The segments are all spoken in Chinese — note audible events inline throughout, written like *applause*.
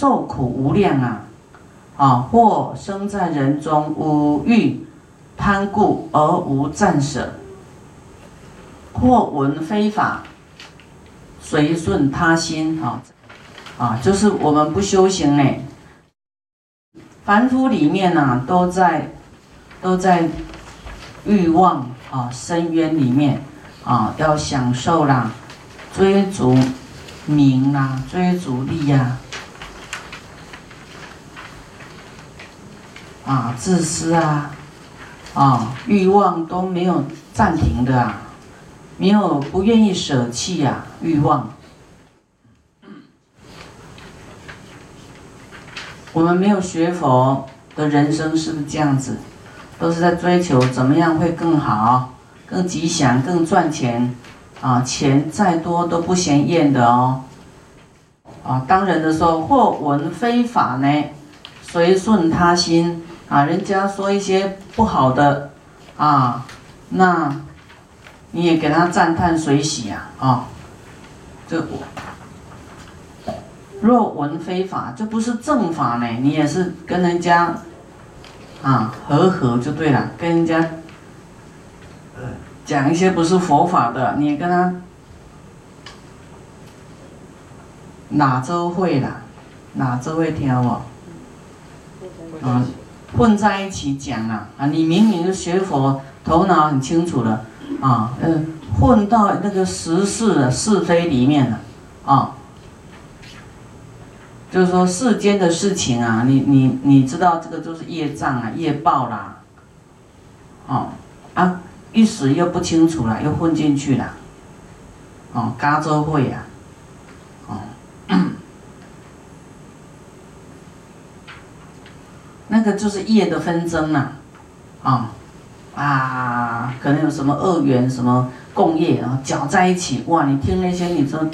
受苦无量啊，啊，或生在人中，无欲贪故而无暂舍，或闻非法，随顺他心啊，啊，就是我们不修行呢，凡夫里面呢，都在都在欲望啊深渊里面啊，要享受啦，追逐名啦，追逐利呀。啊，啊自私啊，啊，欲望都没有暂停的啊，没有不愿意舍弃呀，欲望。我们没有学佛的人生是不是这样子？都是在追求怎么样会更好、更吉祥、更赚钱啊？钱再多都不嫌厌的哦。啊，当人的时候或闻非法呢，随顺他心。啊，人家说一些不好的，啊，那你也给他赞叹随喜啊，啊，这若闻非法，这不是正法呢，你也是跟人家啊和和就对了，跟人家讲一些不是佛法的，你跟他哪周会啦，哪周会听我，啊。混在一起讲啊啊！你明明是学佛，头脑很清楚的啊，嗯，混到那个时事是非里面了啊，就是说世间的事情啊，你你你知道这个就是业障啊，业报啦，哦啊，一时又不清楚了，又混进去了，哦，加州会呀。那个就是业的纷争呐，啊，啊，可能有什么恶缘、什么共业啊，搅在一起，哇！你听那些，你说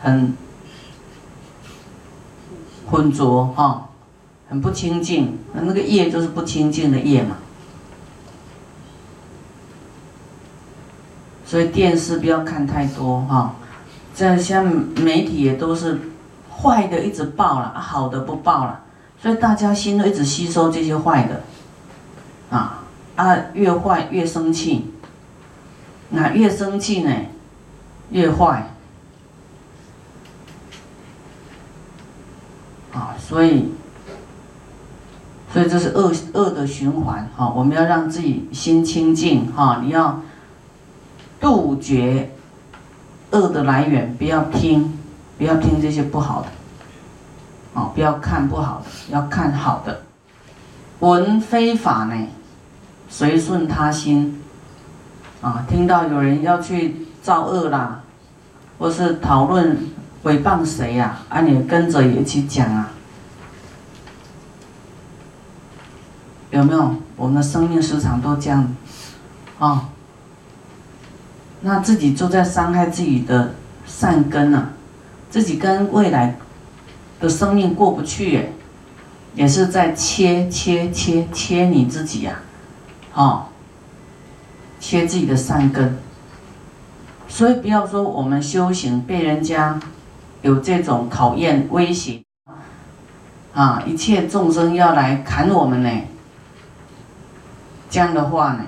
很浑浊哈，很不清净，那个业就是不清净的业嘛。所以电视不要看太多哈，这像媒体也都是坏的一直报了，好的不报了。所以大家心都一直吸收这些坏的，啊啊，越坏越生气，那越生气呢，越坏，啊，所以，所以这是恶恶的循环哈。我们要让自己心清净哈，你要杜绝恶的来源，不要听，不要听这些不好的。哦，不要看不好的，要看好的。闻非法呢，随顺他心。啊，听到有人要去造恶啦，或是讨论诽谤谁呀，啊，你跟着也去讲啊。有没有？我们的生命时常都这样，啊，那自己就在伤害自己的善根啊，自己跟未来。的生命过不去，也是在切切切切你自己呀，哦，切自己的善根。所以不要说我们修行被人家有这种考验威胁，啊，一切众生要来砍我们呢，这样的话呢，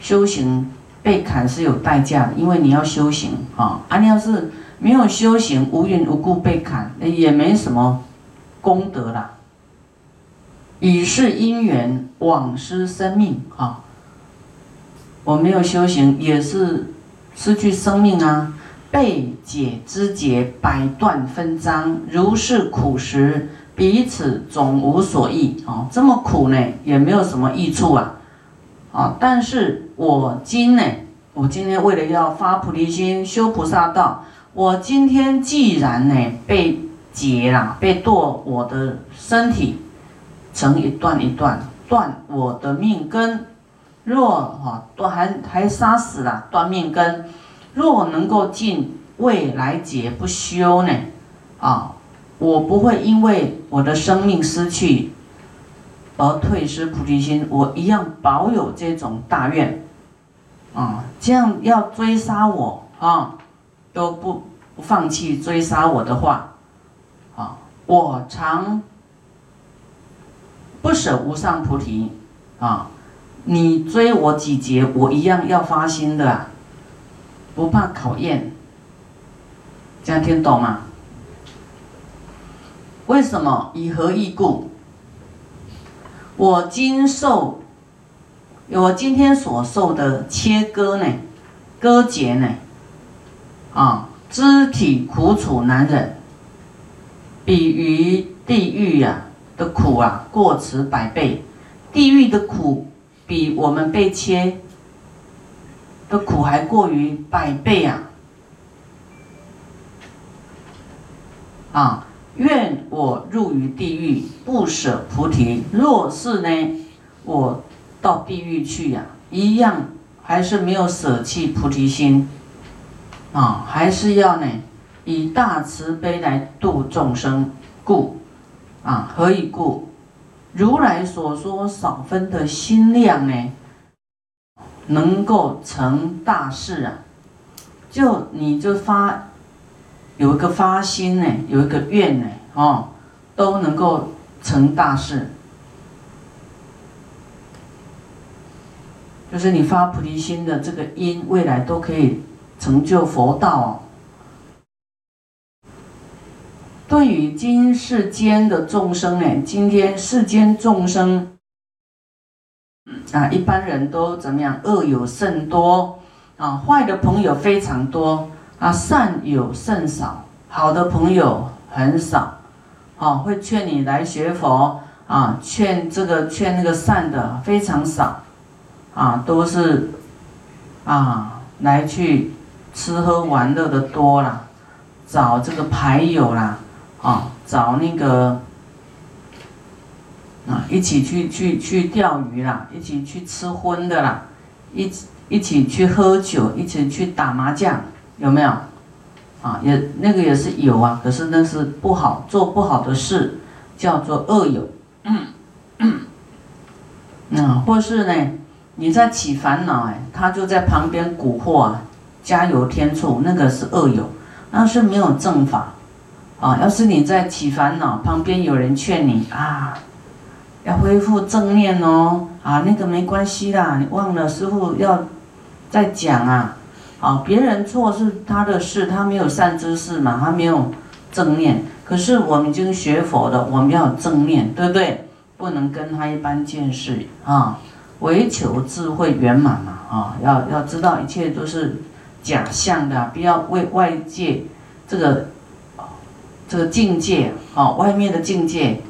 修行被砍是有代价的，因为你要修行啊，啊，你要是。没有修行，无缘无故被砍，也没什么功德啦。以是因缘，枉失生命啊！我没有修行，也是失去生命啊！被解肢节，百断分章，如是苦时，彼此总无所益啊！这么苦呢，也没有什么益处啊！啊！但是我今呢，我今天为了要发菩提心，修菩萨道。我今天既然呢被劫了，被剁我的身体成一段一段，断我的命根。若哈断还还杀死了断命根，若能够进未来劫不休呢？啊，我不会因为我的生命失去而退失菩提心，我一样保有这种大愿。啊，这样要追杀我啊！都不不放弃追杀我的话，啊，我常不舍无上菩提啊！你追我几劫，我一样要发心的，不怕考验。这样听懂吗？为什么？以何义故？我今受，我今天所受的切割呢，割截呢，啊，肢体苦楚难忍。比于地狱呀的苦啊，过此百倍。地狱的苦比我们被切的苦还过于百倍啊！啊，愿我入于地狱，不舍菩提。若是呢，我到地狱去呀，一样还是没有舍弃菩提心啊，还是要呢。以大慈悲来度众生，故啊，何以故？如来所说少分的心量呢，能够成大事啊！就你就发有一个发心呢，有一个愿呢，哦，都能够成大事。就是你发菩提心的这个因，未来都可以成就佛道。对于今世间的众生呢，今天世间众生啊，一般人都怎么样？恶有甚多啊，坏的朋友非常多啊，善有甚少，好的朋友很少啊，会劝你来学佛啊，劝这个劝那个善的非常少啊，都是啊来去吃喝玩乐的多啦，找这个牌友啦。啊，找那个啊，一起去去去钓鱼啦，一起去吃荤的啦，一一起去喝酒，一起去打麻将，有没有？啊，也那个也是有啊，可是那是不好做不好的事，叫做恶友。嗯嗯，或是呢，你在起烦恼哎，他就在旁边蛊惑啊，加油添醋，那个是恶友，那是没有正法。啊，要是你在起烦恼，旁边有人劝你啊，要恢复正念哦，啊，那个没关系啦，你忘了师傅要再讲啊，啊，别人错是他的事，他没有善知识嘛，他没有正念，可是我们已经学佛的，我们要正念，对不对？不能跟他一般见识啊，唯求智慧圆满嘛，啊，要要知道一切都是假象的，不要为外界这个。这个境界啊，外面的境界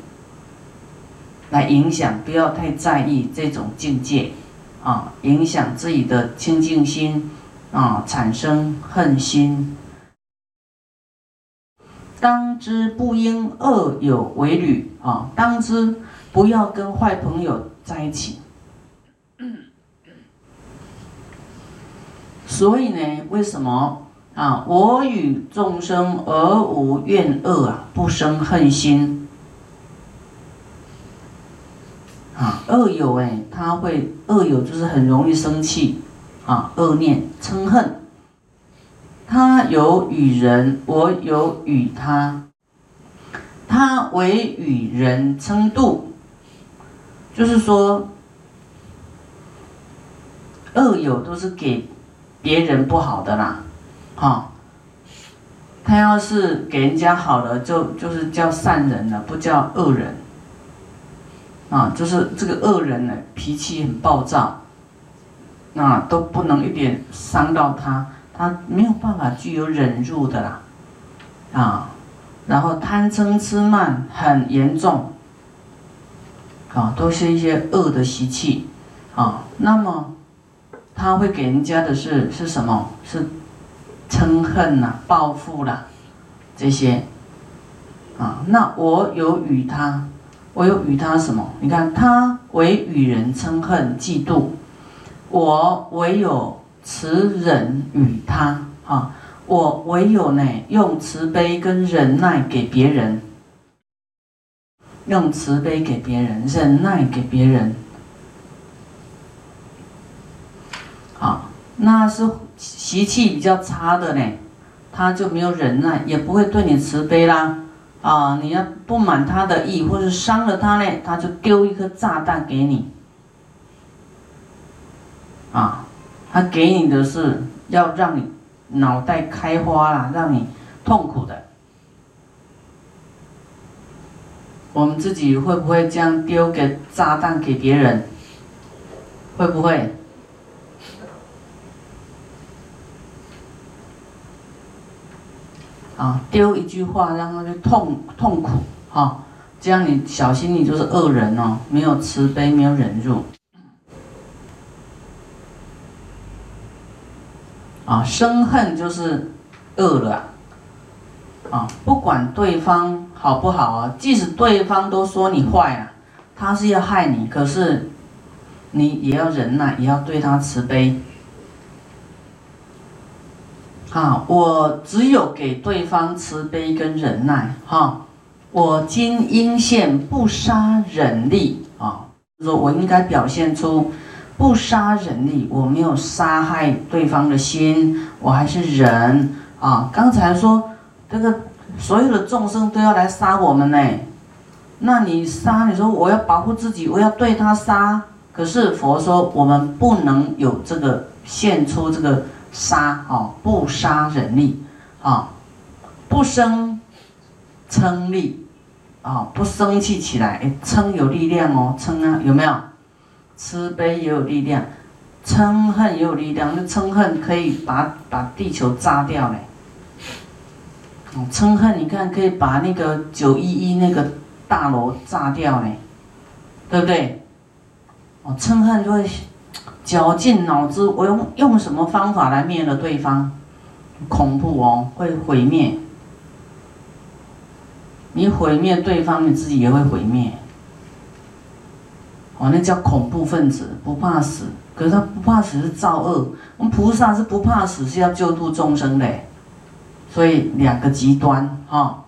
来影响，不要太在意这种境界啊，影响自己的清净心啊，产生恨心。当知不应恶友为侣啊，当知不要跟坏朋友在一起。所以呢，为什么？啊！我与众生而无怨恶啊，不生恨心。啊，恶友哎，他会恶友就是很容易生气啊，恶念嗔恨。他有与人，我有与他。他为与人称度，就是说，恶友都是给别人不好的啦。哈，他要是给人家好了，就就是叫善人了，不叫恶人。啊，就是这个恶人呢，脾气很暴躁，那都不能一点伤到他，他没有办法具有忍辱的啦。啊，然后贪嗔痴慢很严重，啊，都是一些恶的习气，啊，那么他会给人家的是是什么？是。嗔恨呐，报复啦，这些，啊，那我有与他，我有与他什么？你看，他为与人嗔恨嫉妒，我唯有慈忍与他，啊，我唯有呢用慈悲跟忍耐给别人，用慈悲给别人，忍耐给别人，好，那是。习气比较差的呢，他就没有忍耐，也不会对你慈悲啦，啊，你要不满他的意，或者伤了他呢，他就丢一颗炸弹给你。啊，他给你的是要让你脑袋开花啦，让你痛苦的。我们自己会不会这样丢给炸弹给别人？会不会？啊，丢一句话让他去痛痛苦，哈，这样你小心你就是恶人哦，没有慈悲，没有忍辱。啊，生恨就是恶了，啊，不管对方好不好啊，即使对方都说你坏啊，他是要害你，可是你也要忍耐，也要对他慈悲。啊，我只有给对方慈悲跟忍耐，哈，我今应现不杀忍力啊，说我应该表现出。不杀人力，我没有杀害对方的心，我还是人啊。刚才说这个所有的众生都要来杀我们呢，那你杀，你说我要保护自己，我要对他杀，可是佛说我们不能有这个现出这个杀哦，不杀人力啊，不生嗔力啊，不生气起来，哎，嗔有力量哦，嗔啊，有没有？慈悲也有力量，嗔恨也有力量。那嗔恨可以把把地球炸掉嘞。哦，嗔恨你看可以把那个九一一那个大楼炸掉嘞，对不对？哦，嗔恨就会绞尽脑汁，我用用什么方法来灭了对方？恐怖哦，会毁灭。你毁灭对方，你自己也会毁灭。哦，那叫恐怖分子，不怕死。可是他不怕死是造恶，我们菩萨是不怕死，是要救度众生的。所以两个极端哈。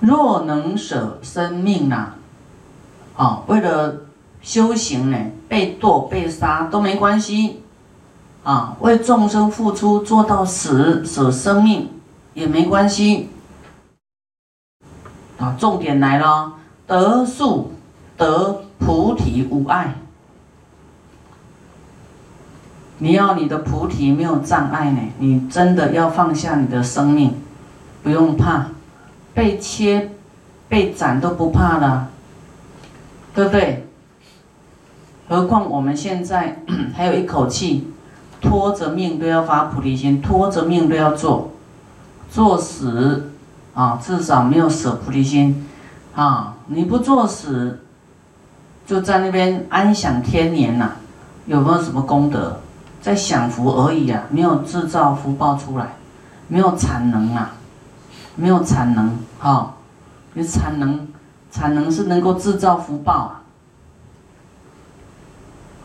若能舍生命呐，啊，为了修行呢，被剁被杀都没关系，啊，为众生付出做到死舍生命也没关系。啊，重点来了，得素得菩提无碍。你要你的菩提没有障碍呢，你真的要放下你的生命，不用怕，被切、被斩都不怕了，对不对？何况我们现在 *clears throat* 还有一口气，拖着命都要发菩提心，拖着命都要做，做死。啊，至少没有舍菩提心，啊，你不作死，就在那边安享天年呐，有没有什么功德？在享福而已啊，没有制造福报出来，没有产能啊，没有产能，哈，你产能，产能是能够制造福报啊，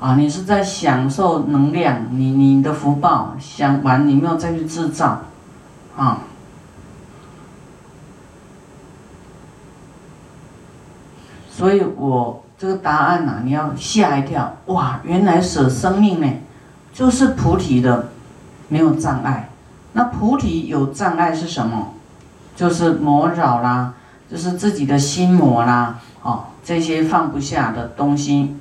啊，你是在享受能量，你你的福报享完，你没有再去制造，啊。所以我这个答案呐，你要吓一跳，哇，原来舍生命呢，就是菩提的没有障碍。那菩提有障碍是什么？就是魔扰啦，就是自己的心魔啦，哦，这些放不下的东西。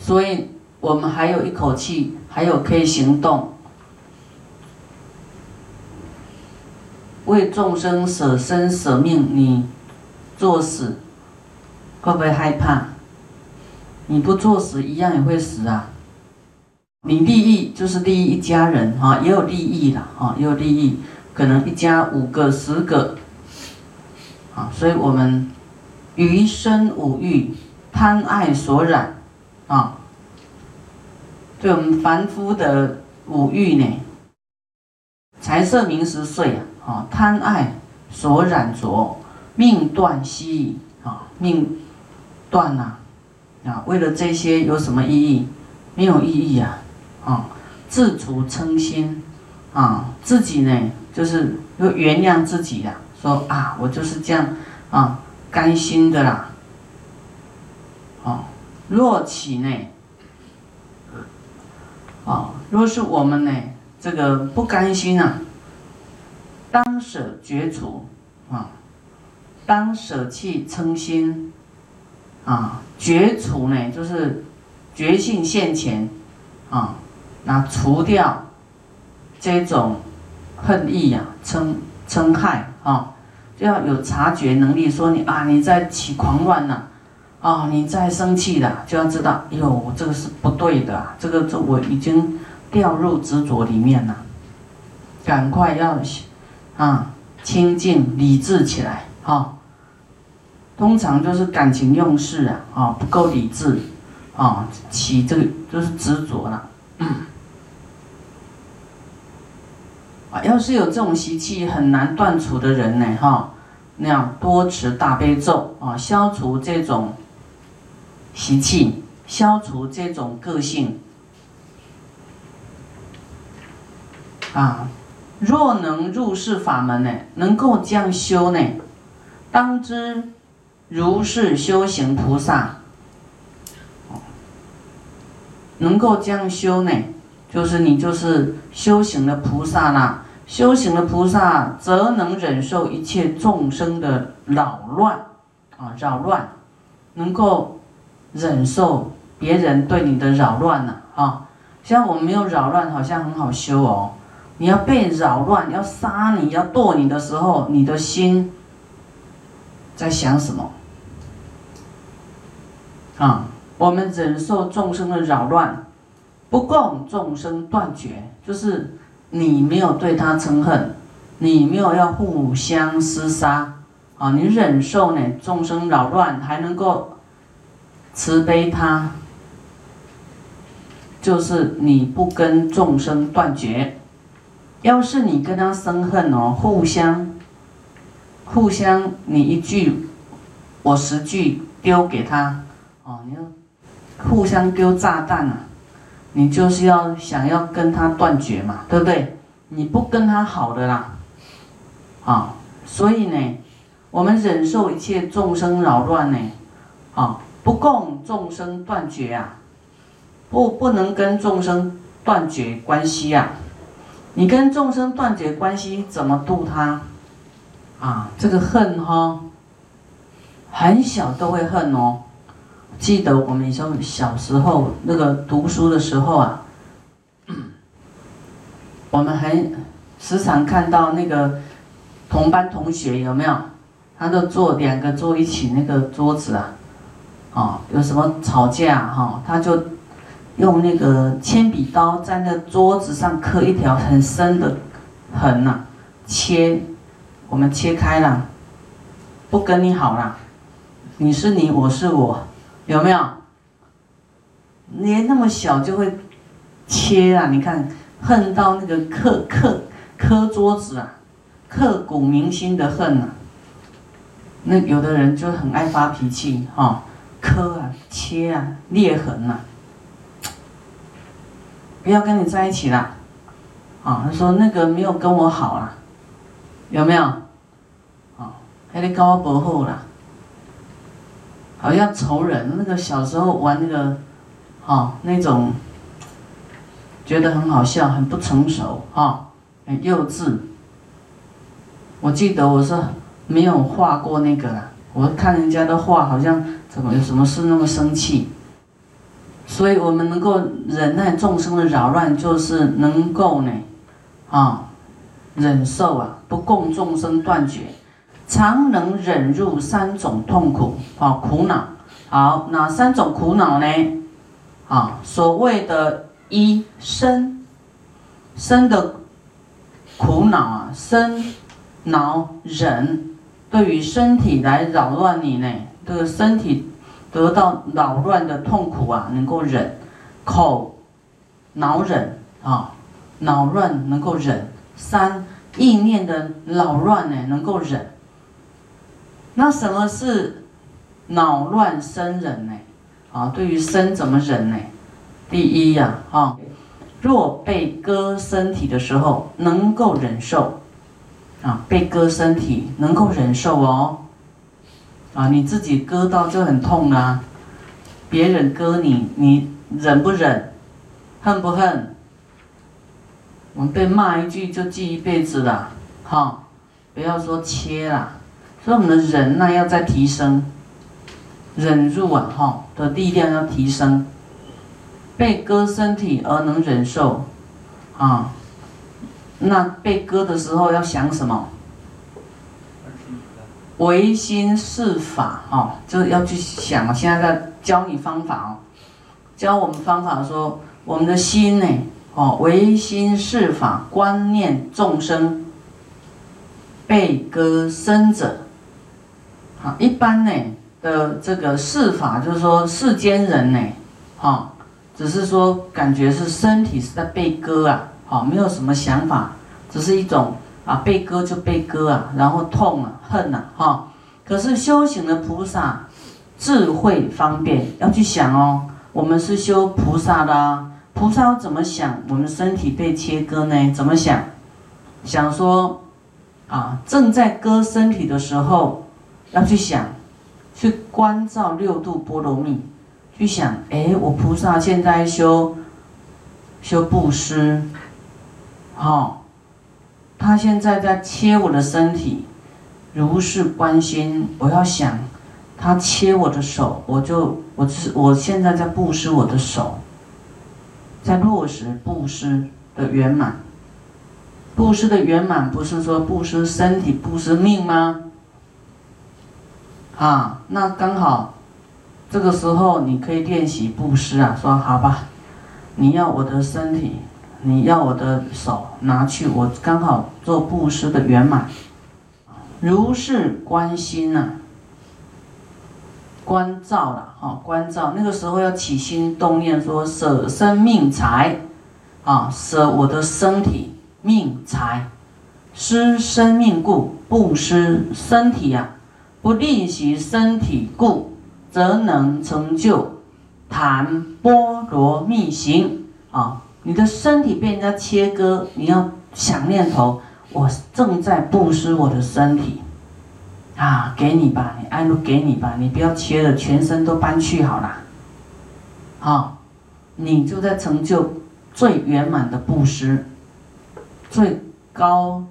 所以我们还有一口气，还有可以行动。为众生舍身舍命，你作死会不会害怕？你不作死，一样也会死啊！你利益就是利益一家人哈，也有利益的哈，也有利益，可能一家五个、十个，啊，所以我们余生五欲贪爱所染啊，对我们凡夫的五欲呢，财色名食睡啊。贪爱所染着，命断息啊，命断呐，啊，为了这些有什么意义？没有意义啊，啊，自主称心，啊，自己呢，就是要原谅自己呀，说啊，我就是这样啊，甘心的啦，啊，若起呢，啊，若是我们呢，这个不甘心啊，当舍绝除啊，当舍弃称心啊，绝除呢就是觉性现前啊，那除掉这种恨意呀、嗔嗔害啊，就要有察觉能力，说你啊你在起狂乱呐。啊，你在生气了，就要知道，哟，这个是不对的，这个这我已经掉入执着里面了，赶快要啊清净理智起来啊。通常就是感情用事啊，啊不够理智啊，起这个就是执着了。要是有这种习气很难断除的人呢，哈，那样多持大悲咒啊，消除这种。习气，消除这种个性啊！若能入世法门呢，能够这样修呢，当知如是修行菩萨，能够这样修呢，就是你就是修行的菩萨啦。修行的菩萨，则能忍受一切众生的扰乱啊，扰乱，能够。忍受别人对你的扰乱呢？啊，像我们没有扰乱，好像很好修哦。你要被扰乱，要杀你，要剁你的时候，你的心在想什么？啊，我们忍受众生的扰乱，不共众生断绝，就是你没有对他嗔恨，你没有要互相厮杀啊，你忍受呢众生扰乱，还能够。慈悲他，就是你不跟众生断绝。要是你跟他生恨哦，互相，互相，你一句，我十句丢给他，哦，你要互相丢炸弹啊，你就是要想要跟他断绝嘛，对不对？你不跟他好的啦，啊，所以呢，我们忍受一切众生扰乱呢，啊。不共众生断绝啊，不不能跟众生断绝关系啊！你跟众生断绝关系，怎么度他？啊，这个恨哈，很小都会恨哦。记得我们以前小时候那个读书的时候啊，*clears throat* 我们很时常看到那个同班同学有没有？他都坐两个坐一起那个桌子啊。哦，有什么吵架哈，他就用那个铅笔刀在那桌子上刻一条很深的痕呐，切，我们切开了，不跟你好了，你是你，我是我，有没有？连那么小就会切啊！你看，恨到那个刻刻刻桌子啊，刻骨铭心的恨呐。那有的人就很爱发脾气哈。磕啊，切啊，裂痕呐，不要跟你在一起了，啊，他说那个没有跟我好啊，有没有？啊，还得跟我不好了，好像仇人。那个小时候玩那个，啊，那种，觉得很好笑，很不成熟，啊，很幼稚。我记得我是没有画过那个了，我看人家的画好像。怎么有什么事那么生气？所以我们能够忍耐众生的扰乱，就是能够呢，啊，忍受啊，不共众生断绝，常能忍入三种痛苦啊苦恼。好，哪三种苦恼呢？啊，所谓的一生，生的苦恼啊，生恼忍，对于身体来扰乱你呢？这个身体得到扰乱的痛苦啊，能够忍；口恼忍啊，恼乱能够忍；三意念的扰乱呢，能够忍。那什么是恼乱生忍呢？啊，对于生怎么忍呢？第一呀，啊，若被割身体的时候，能够忍受啊，被割身体能够忍受哦。啊，你自己割到就很痛啊！别人割你，你忍不忍？恨不恨？我们被骂一句就记一辈子了，哈，不要说切了，所以我们的忍耐要再提升，忍住啊，哈的力量要提升，被割身体而能忍受，啊，那被割的时候要想什么？唯心是法，哈，就要去想。现在在教你方法哦，教我们方法说，我们的心呢？哦，唯心是法，观念众生被割身者，一般呢的这个事法就是说世间人呢，哈，只是说感觉是身体是在被割啊，好，没有什么想法，只是一种啊被割就被割啊，然后痛啊恨呐，哈，可是修行的菩萨智慧方便，要去想哦，我们是修菩萨的啊。菩萨要怎么想？我们身体被切割呢？怎么想？想说，啊，正在割身体的时候，要去想，去关照六度波罗蜜，去想，哎，我菩萨现在修修布施，好，他现在在切我的身体，如是关心，我要想，他切我的手，我就我是我现在在布施我的手。在落实布施的圆满，布施的圆满不是说布施身体、布施命吗？啊，那刚好，这个时候你可以练习布施啊。说好吧，你要我的身体，你要我的手，拿去，我刚好做布施的圆满，如是关心呐。关照了，哈，关照那个时候要起心动念，说舍生命财，啊，舍我的身体命财，施生命故不失身体呀，不吝惜身体故，则能成就檀波罗蜜行啊！你的身体被人家切割，你要想念头，我正在布施我的身体。啊，给你吧，你安都给你吧，你不要切了，全身都搬去好了。好，你就在成就最圆满的布施，最高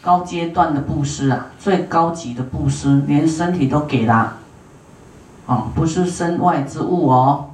高阶段的布施啊，最高级的布施，连身体都给了。哦，不是身外之物哦，